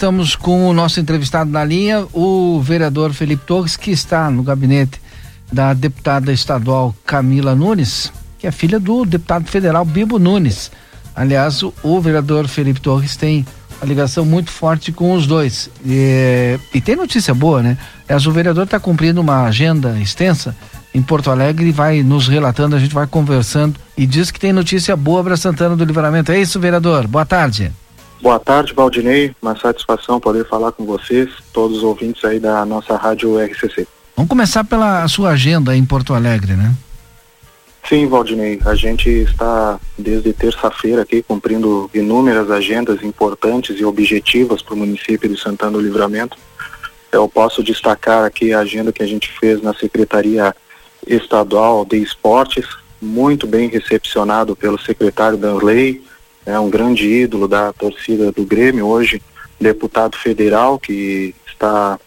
Estamos com o nosso entrevistado na linha, o vereador Felipe Torres, que está no gabinete da deputada estadual Camila Nunes, que é filha do deputado federal Bibo Nunes. Aliás, o, o vereador Felipe Torres tem uma ligação muito forte com os dois. E, e tem notícia boa, né? Aliás, o vereador está cumprindo uma agenda extensa em Porto Alegre e vai nos relatando, a gente vai conversando e diz que tem notícia boa para Santana do Livramento. É isso, vereador? Boa tarde. Boa tarde, Valdinei. Uma satisfação poder falar com vocês, todos os ouvintes aí da nossa rádio RCC. Vamos começar pela sua agenda em Porto Alegre, né? Sim, Valdinei. A gente está desde terça-feira aqui cumprindo inúmeras agendas importantes e objetivas para o município de Santana do Livramento. Eu posso destacar aqui a agenda que a gente fez na Secretaria Estadual de Esportes, muito bem recepcionado pelo secretário Danley, é um grande ídolo da torcida do Grêmio hoje, deputado federal que está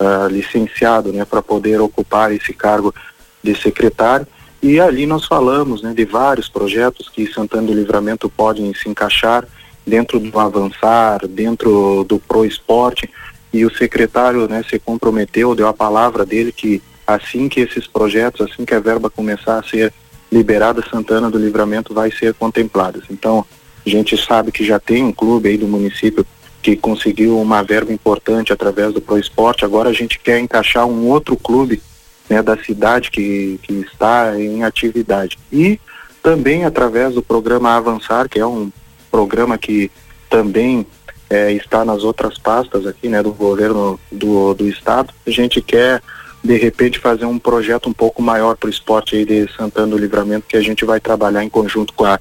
uh, licenciado né, para poder ocupar esse cargo de secretário. E ali nós falamos né, de vários projetos que Santana do Livramento podem se encaixar dentro do avançar, dentro do pro esporte. E o secretário né, se comprometeu, deu a palavra dele que assim que esses projetos, assim que a verba começar a ser liberada, Santana do Livramento vai ser contemplada. Então, a gente sabe que já tem um clube aí do município que conseguiu uma verba importante através do Pro Esporte. Agora a gente quer encaixar um outro clube né, da cidade que, que está em atividade. E também através do programa Avançar, que é um programa que também é, está nas outras pastas aqui né, do governo do, do estado, a gente quer de repente fazer um projeto um pouco maior para o esporte aí de Santana do Livramento que a gente vai trabalhar em conjunto com a,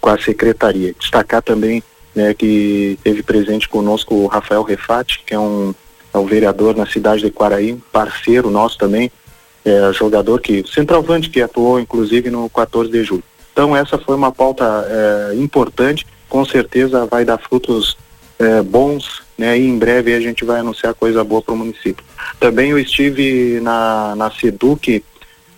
com a secretaria. Destacar também né, que teve presente conosco o Rafael Refati, que é um, é um vereador na cidade de Quaraí, parceiro nosso também, é, jogador que, centroavante que atuou inclusive no 14 de julho. Então essa foi uma pauta é, importante, com certeza vai dar frutos é, bons, né? E em breve a gente vai anunciar coisa boa para o município. Também eu estive na, na SEDUC,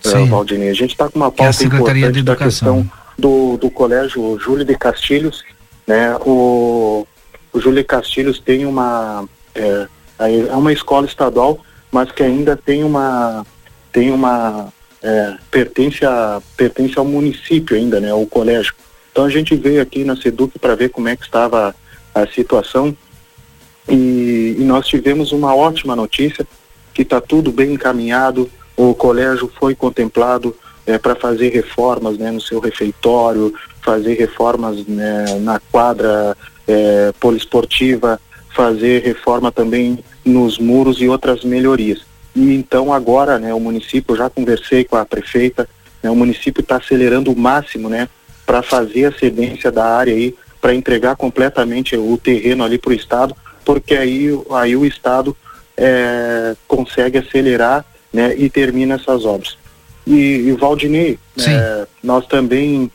uh, Valdinei. A gente está com uma é pauta é importante da questão do, do colégio Júlio de Castilhos, né? O, o Júlio de Castilhos tem uma é, é uma escola estadual, mas que ainda tem uma tem uma é, pertence a pertence ao município ainda, né? O colégio. Então a gente veio aqui na Seduc para ver como é que estava a situação e, e nós tivemos uma ótima notícia que está tudo bem encaminhado, o colégio foi contemplado é, para fazer reformas né, no seu refeitório, fazer reformas né, na quadra é, poliesportiva, fazer reforma também nos muros e outras melhorias. E então agora, né, o município, já conversei com a prefeita, né, o município está acelerando o máximo, né, para fazer a cedência da área aí para entregar completamente o terreno ali para o Estado, porque aí, aí o Estado é, consegue acelerar né, e termina essas obras. E, e Valdinei, é, nós também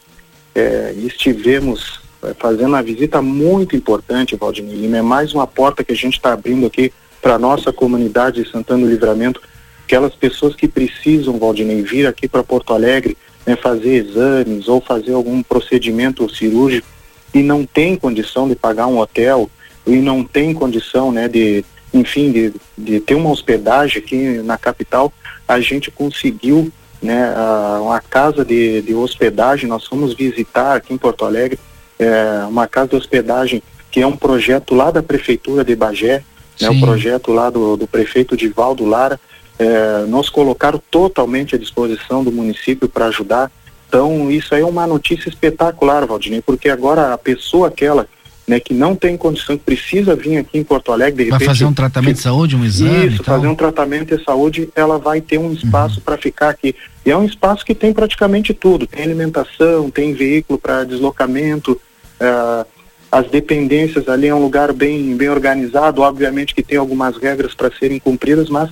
é, estivemos é, fazendo uma visita muito importante, Valdinei, é mais uma porta que a gente está abrindo aqui para a nossa comunidade de Santana do Livramento, aquelas pessoas que precisam, Valdinei, vir aqui para Porto Alegre, né, fazer exames ou fazer algum procedimento cirúrgico, e não tem condição de pagar um hotel e não tem condição, né, de, enfim, de, de ter uma hospedagem aqui na capital, a gente conseguiu, né, a, uma casa de, de hospedagem, nós fomos visitar aqui em Porto Alegre, é, uma casa de hospedagem que é um projeto lá da prefeitura de Bagé, né, um projeto lá do, do prefeito Divaldo Lara, é, nos colocaram totalmente à disposição do município para ajudar. Então, isso aí é uma notícia espetacular, Valdinei, porque agora a pessoa aquela né, que não tem condição, que precisa vir aqui em Porto Alegre, de vai fazer um tratamento de saúde, um exame? Isso, fazer um tratamento de saúde, ela vai ter um espaço uhum. para ficar aqui. E é um espaço que tem praticamente tudo: tem alimentação, tem veículo para deslocamento, uh, as dependências ali é um lugar bem, bem organizado, obviamente que tem algumas regras para serem cumpridas, mas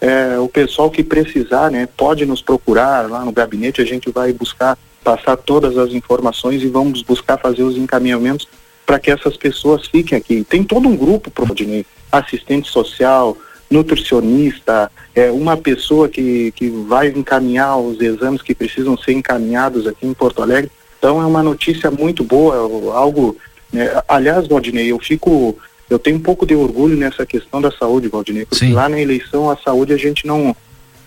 é, o pessoal que precisar, né, pode nos procurar lá no gabinete, a gente vai buscar passar todas as informações e vamos buscar fazer os encaminhamentos para que essas pessoas fiquem aqui. Tem todo um grupo, Prodinei, assistente social, nutricionista, é, uma pessoa que, que vai encaminhar os exames que precisam ser encaminhados aqui em Porto Alegre. Então é uma notícia muito boa, algo. Né, aliás, Valdinei, eu fico eu tenho um pouco de orgulho nessa questão da saúde, Valdinei, porque Sim. lá na eleição a saúde a gente não,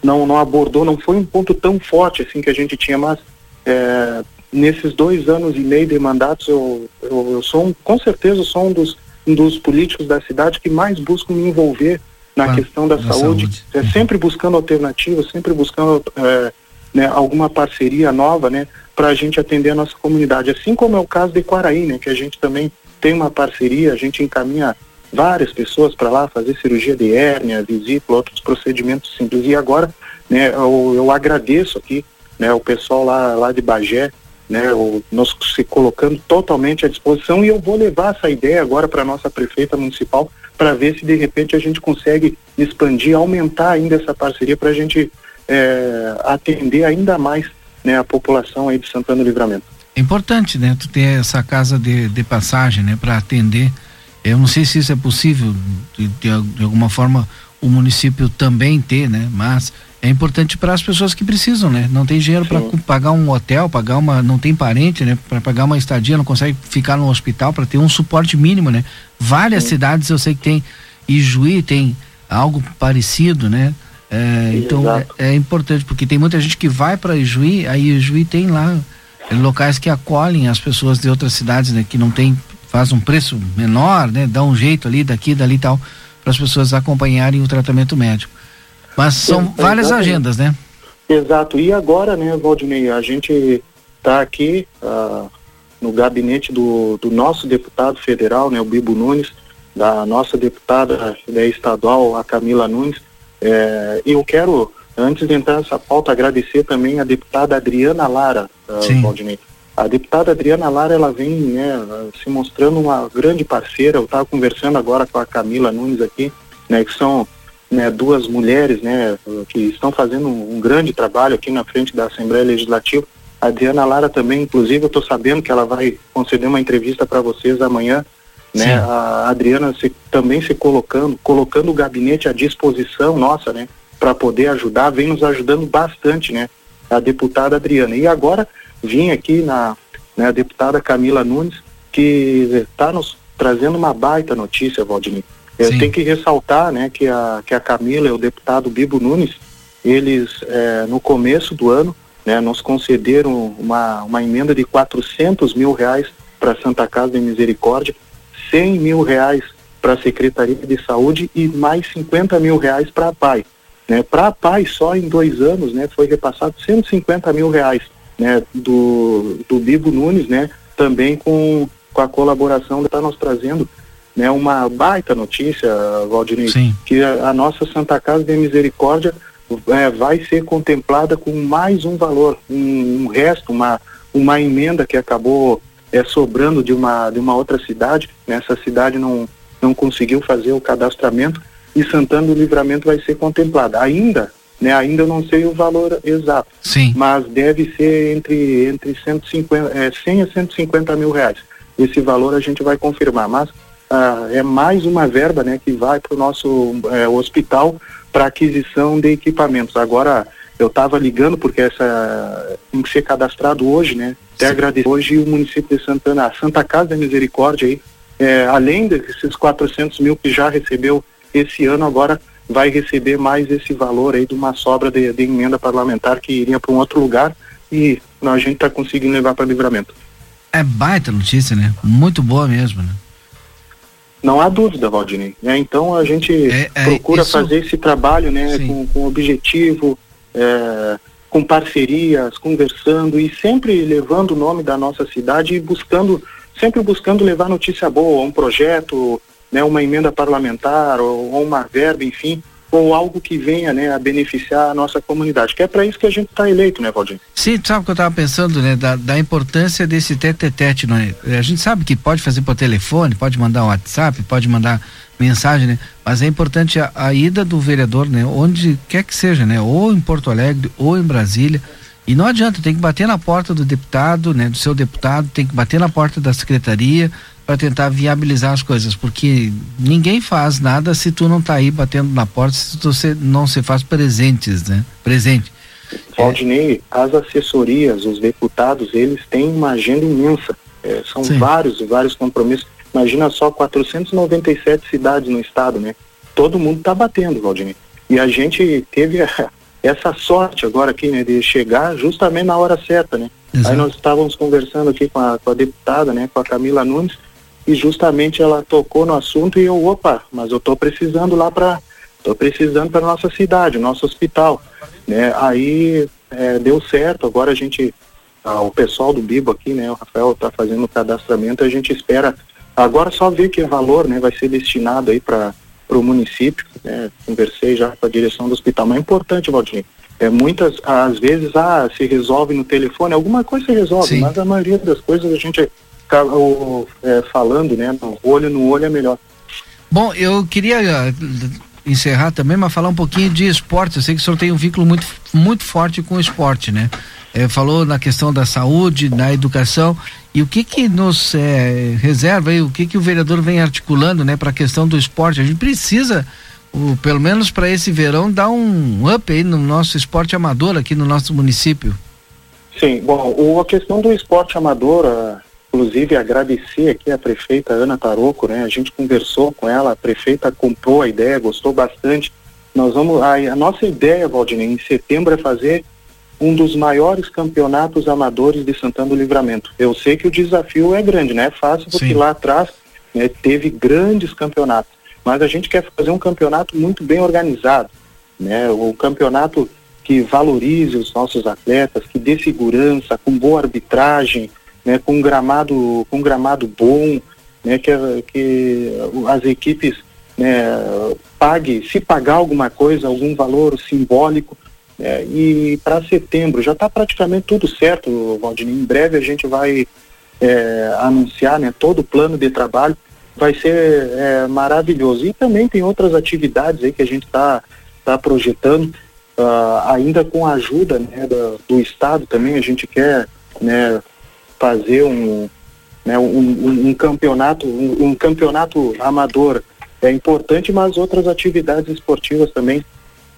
não, não abordou, não foi um ponto tão forte assim que a gente tinha, mas é, nesses dois anos e meio de mandatos eu, eu, eu sou um, com certeza sou um dos, um dos políticos da cidade que mais busco me envolver na ah, questão da, da saúde, saúde, é sempre buscando alternativas, sempre buscando é, né, alguma parceria nova, né, para a gente atender a nossa comunidade, assim como é o caso de Quaraí, né, que a gente também tem uma parceria, a gente encaminha várias pessoas para lá fazer cirurgia de hérnia, vesícula, outros procedimentos simples. E agora, né, eu, eu agradeço aqui, né, o pessoal lá, lá de Bagé, né, o, nós se colocando totalmente à disposição e eu vou levar essa ideia agora para a nossa prefeita municipal para ver se de repente a gente consegue expandir, aumentar ainda essa parceria para a gente é, atender ainda mais né, a população aí de Santana do Livramento. É importante, né? Tu ter essa casa de, de passagem, né? Para atender. Eu não sei se isso é possível de, de, de alguma forma o município também ter, né? Mas é importante para as pessoas que precisam, né? Não tem dinheiro para pagar um hotel, pagar uma, não tem parente, né? Para pagar uma estadia, não consegue ficar no hospital para ter um suporte mínimo, né? Várias Sim. cidades eu sei que tem Ijuí tem algo parecido, né? É, então é, é, importante porque tem muita gente que vai para Ijuí, aí Ijuí tem lá locais que acolhem as pessoas de outras cidades, né, que não tem, faz um preço menor, né, dá um jeito ali, daqui, dali e tal, para as pessoas acompanharem o tratamento médico. Mas são várias agendas, né? Exato. E agora, né, Valdinei, a gente está aqui uh, no gabinete do, do nosso deputado federal, né, o Bibo Nunes, da nossa deputada né, estadual, a Camila Nunes. É, eu quero Antes de entrar nessa pauta, agradecer também a deputada Adriana Lara, uh, Valdinei. A deputada Adriana Lara, ela vem né, se mostrando uma grande parceira. Eu estava conversando agora com a Camila Nunes aqui, né, que são né, duas mulheres né, que estão fazendo um, um, grande trabalho aqui na frente da Assembleia Legislativa. A Adriana Lara também, inclusive, eu estou sabendo que ela vai conceder uma entrevista para vocês amanhã. Né, a Adriana se, também se colocando, colocando o gabinete à disposição nossa, né? para poder ajudar, vem nos ajudando bastante, né? A deputada Adriana. E agora vim aqui na né, a deputada Camila Nunes, que está nos trazendo uma baita notícia, Valdinei. Eu tenho que ressaltar, né, que a, que a Camila e o deputado Bibo Nunes, eles, é, no começo do ano, né, nos concederam uma, uma emenda de 400 mil reais para Santa Casa de Misericórdia, 100 mil reais para a Secretaria de Saúde e mais 50 mil reais para a PAI. Né? Para a PAI, só em dois anos, né, foi repassado 150 mil reais né, do, do Bibo Nunes, né, também com, com a colaboração, está nos trazendo né, uma baita notícia, Sim. que a, a, nossa Santa Casa de Misericórdia é, vai ser contemplada com mais um valor, um, um resto, uma, uma emenda que acabou é, sobrando de uma, de uma outra cidade. Nessa né, cidade não, não conseguiu fazer o cadastramento e Santana do Livramento vai ser contemplada. Ainda, né, ainda eu não sei o valor exato, Sim. mas deve ser entre, entre 150, é, 100 a 150 mil reais. Esse valor a gente vai confirmar, mas ah, é mais uma verba né, que vai para o nosso é, hospital para aquisição de equipamentos. Agora, eu estava ligando porque essa tem que ser cadastrado hoje, né? Até agradecer hoje o município de Santana, a Santa Casa da Misericórdia aí, é, além desses 400 mil que já recebeu esse ano agora vai receber mais esse valor aí de uma sobra de, de emenda parlamentar que iria para um outro lugar e a gente está conseguindo levar para livramento. É baita notícia, né? Muito boa mesmo, né? Não há dúvida, Valdinei. É, então a gente é, é, procura isso... fazer esse trabalho né, com, com objetivo, é, com parcerias, conversando e sempre levando o nome da nossa cidade e buscando, sempre buscando levar notícia boa, um projeto, né, uma emenda parlamentar ou, ou uma verba, enfim, ou algo que venha né, a beneficiar a nossa comunidade, que é para isso que a gente está eleito, né, Valdir? Sim, sabe o que eu estava pensando, né, da, da importância desse tete-tete, né? A gente sabe que pode fazer por telefone, pode mandar um WhatsApp, pode mandar mensagem, né? Mas é importante a, a, ida do vereador, né? Onde quer que seja, né? Ou em Porto Alegre, ou em Brasília. E não adianta, tem que bater na porta do deputado, né? Do seu deputado, tem que bater na porta da secretaria, para tentar viabilizar as coisas, porque ninguém faz nada se tu não tá aí batendo na porta, se tu não se faz presentes, né? Presente. Valdinei, é. as assessorias, os deputados, eles têm uma agenda imensa. É, são Sim. vários e vários compromissos. Imagina só 497 cidades no estado, né? Todo mundo está batendo, Valdinei. E a gente teve essa sorte agora aqui, né, de chegar justamente na hora certa, né? Exato. Aí nós estávamos conversando aqui com a, com a deputada, né, com a Camila Nunes, e justamente ela tocou no assunto e eu, opa, mas eu estou precisando lá para, estou precisando para nossa cidade, nosso hospital, né? Aí é, deu certo, agora a gente, ah, o pessoal do Bibo aqui, né, o Rafael está fazendo o cadastramento, a gente espera agora só ver que valor, né, vai ser destinado aí para para o município, né? conversei já com a direção do hospital, mas é importante, Valdir, é, muitas, às vezes, ah, se resolve no telefone, alguma coisa se resolve, Sim. mas a maioria das coisas a gente o, é, falando, né, olho no olho é melhor. Bom, eu queria uh, encerrar também, mas falar um pouquinho de esporte. Eu sei que o senhor tem um vínculo muito, muito forte com o esporte, né? É, falou na questão da saúde, da educação. E o que que nos é, reserva aí, o que que o vereador vem articulando, né, para a questão do esporte? A gente precisa, o, pelo menos para esse verão, dar um up aí no nosso esporte amador aqui no nosso município. Sim, bom, o, a questão do esporte amador, inclusive agradecer aqui a prefeita Ana Taroco, né? A gente conversou com ela, a prefeita comprou a ideia, gostou bastante. Nós vamos, a, a nossa ideia, Valdinei, em setembro é fazer um dos maiores campeonatos amadores de Santana do Livramento. Eu sei que o desafio é grande, né? É fácil porque Sim. lá atrás né, teve grandes campeonatos, mas a gente quer fazer um campeonato muito bem organizado, né? O campeonato que valorize os nossos atletas, que dê segurança, com boa arbitragem, né? Com gramado, com gramado bom, né? Que, que as equipes né, pague, se pagar alguma coisa, algum valor simbólico, é, e para setembro já está praticamente tudo certo, Valdinei. Em breve a gente vai é, anunciar né, todo o plano de trabalho. Vai ser é, maravilhoso. E também tem outras atividades aí que a gente está tá projetando, uh, ainda com a ajuda né, do, do, Estado também. A gente quer né, fazer um, né, um, um, um campeonato, um, um campeonato amador é importante, mas outras atividades esportivas também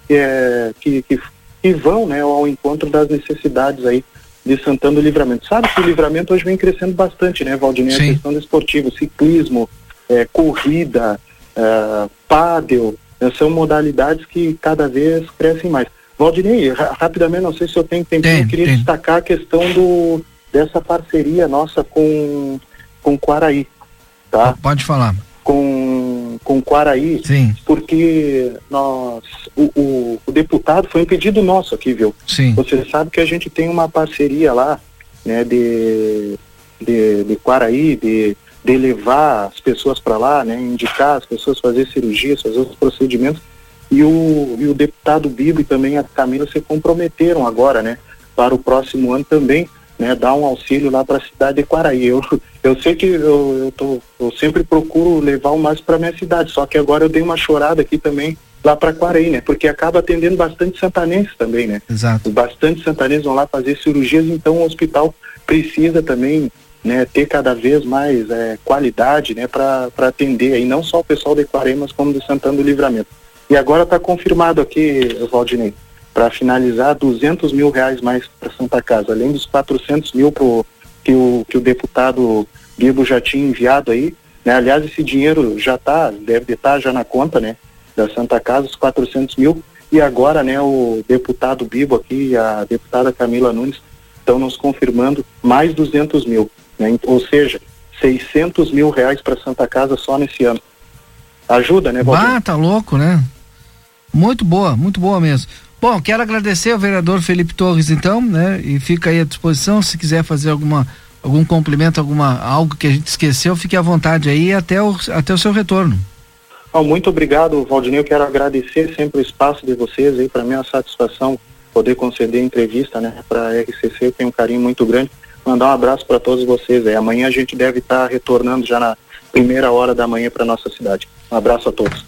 é, que, que, que vão né, ao encontro das necessidades aí de Santana do Livramento. Sabe que o Livramento hoje vem crescendo bastante, né, Valdinei? A questão do esportivo, ciclismo, é, corrida, é, pádel, né, são modalidades que cada vez crescem mais. Valdinei, rapidamente, não sei se eu tenho tempo, tem, eu queria tem. destacar a questão do, dessa parceria nossa com, com Quaraí, tá? Pode falar. Com com Quaraí, Sim. porque nós, o, o, o, deputado foi um pedido nosso aqui, viu? Sim. Você sabe que a gente tem uma parceria lá, né, de, de, de Quaraí, de, de levar as pessoas para lá, né, indicar as pessoas fazer cirurgias, fazer os procedimentos, e o, e o deputado Bibo e também a Camila se comprometeram agora, né, para o próximo ano também né, dar um auxílio lá para a cidade de Quaraí. Eu, eu sei que eu, eu, tô, eu sempre procuro levar o mais para minha cidade, só que agora eu dei uma chorada aqui também lá para Quaraí, né? Porque acaba atendendo bastante santanenses também, né? Exato. Bastante santanenses vão lá fazer cirurgias, então o hospital precisa também né, ter cada vez mais é, qualidade né, para atender aí não só o pessoal de Quaraí, mas como de Santana do Livramento. E agora está confirmado aqui, Valdinei, para finalizar 200 mil reais mais para Santa Casa, além dos 400 mil pro, que, o, que o deputado Bibo já tinha enviado aí. Né? Aliás, esse dinheiro já está, deve estar já na conta né, da Santa Casa, os 400 mil. E agora né, o deputado Bibo aqui e a deputada Camila Nunes estão nos confirmando mais 200 mil. Né? Ou seja, 600 mil reais para Santa Casa só nesse ano. Ajuda, né, Valdir? Ah, tá louco, né? Muito boa, muito boa mesmo. Bom, quero agradecer ao vereador Felipe Torres, então, né? E fica aí à disposição, se quiser fazer alguma algum complemento, alguma algo que a gente esqueceu, fique à vontade aí até o, até o seu retorno. Oh, muito obrigado, Valdinei. Eu quero agradecer sempre o espaço de vocês aí, para mim é uma satisfação poder conceder entrevista, né, para a RCC. Eu tenho um carinho muito grande. Mandar um abraço para todos vocês. Aí. Amanhã a gente deve estar tá retornando já na primeira hora da manhã para nossa cidade. Um abraço a todos.